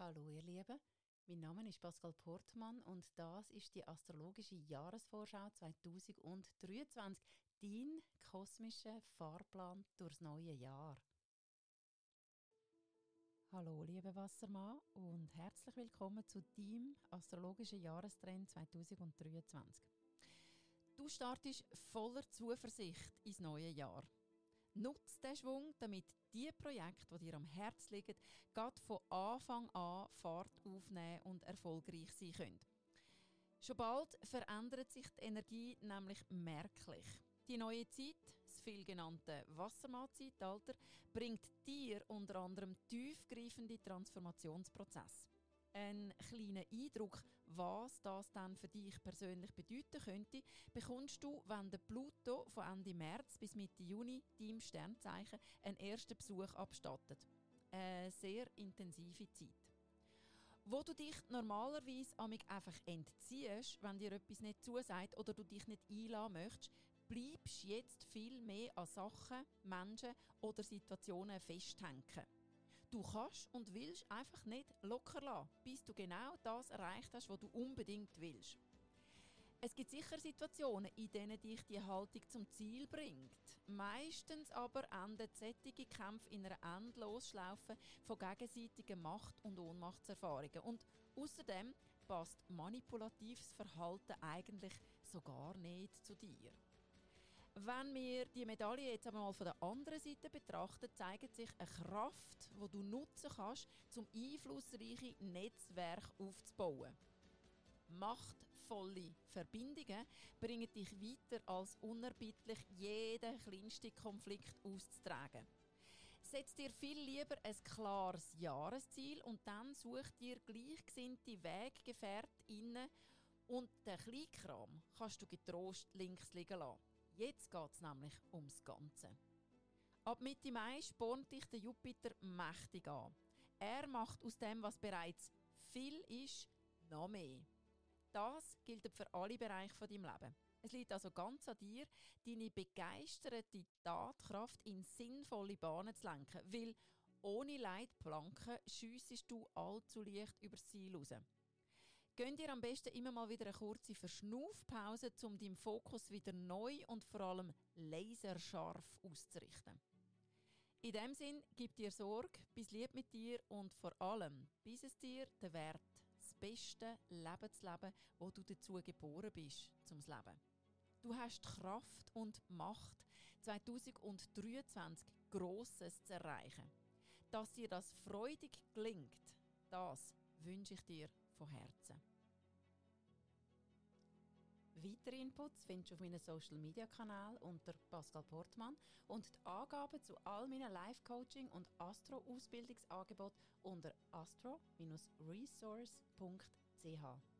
Hallo ihr Lieben, mein Name ist Pascal Portmann und das ist die astrologische Jahresvorschau 2023, dein kosmischer Fahrplan durchs neue Jahr. Hallo liebe Wassermann und herzlich willkommen zu deinem astrologischen Jahrestrend 2023. Du startest voller Zuversicht ins neue Jahr. Nutze den Schwung, damit die Projekte, die dir am Herzen liegen, gerade von Anfang an Fahrt aufnehmen und erfolgreich sein können. Schon bald verändert sich die Energie nämlich merklich. Die neue Zeit, das viel genannte Wassermann-Zeitalter, bringt dir unter anderem tiefgreifende Transformationsprozesse einen kleinen Eindruck, was das dann für dich persönlich bedeuten könnte, bekommst du, wenn der Pluto von Ende März bis Mitte Juni deinem Sternzeichen einen ersten Besuch abstattet. Eine sehr intensive Zeit. Wo du dich normalerweise einfach entziehst, wenn dir etwas nicht zusagt oder du dich nicht einladen möchtest, bleibst jetzt viel mehr an Sachen, Menschen oder Situationen festhängen. Du kannst und willst einfach nicht locker lassen, bis du genau das erreicht hast, was du unbedingt willst. Es gibt sicher Situationen, in denen dich die Haltung zum Ziel bringt. Meistens aber enden sättige Kämpfe in einer Endlosschlaufe von gegenseitigen Macht- und Ohnmachtserfahrungen. Und außerdem passt manipulatives Verhalten eigentlich so gar nicht zu dir. Wenn wir die Medaille jetzt aber mal von der anderen Seite betrachten, zeigt sich eine Kraft, die du nutzen kannst, um einflussreiche Netzwerke aufzubauen. Machtvolle Verbindungen bringen dich weiter, als unerbittlich jeden kleinsten Konflikt auszutragen. Setz dir viel lieber ein klares Jahresziel und dann such dir gleichgesinnte Weggefährtinnen und den Kleinkram kannst du getrost links liegen lassen. Jetzt geht es nämlich ums Ganze. Ab Mitte Mai spornt dich der Jupiter mächtig an. Er macht aus dem, was bereits viel ist, noch mehr. Das gilt für alle Bereiche von deinem Leben. Es liegt also ganz an dir, deine begeisterte Tatkraft in sinnvolle Bahnen zu lenken, weil ohne Leitplanken schiessest du allzu leicht übers Ziel raus. Gönn dir am besten immer mal wieder eine kurze Verschnaufpause, um deinen Fokus wieder neu und vor allem laserscharf auszurichten. In dem Sinn, gib dir Sorge, bis lieb mit dir und vor allem, bis es dir den Wert, das beste Leben zu leben, wo du dazu geboren bist, zum Leben. Du hast Kraft und Macht, 2023 Grosses zu erreichen. Dass dir das freudig gelingt, das wünsche ich dir von Herzen. Weitere Inputs findest du auf meinem Social Media Kanal unter Pascal Portmann und die Angaben zu all meinen Live-Coaching und Astro-Ausbildungsangeboten unter astro-resource.ch.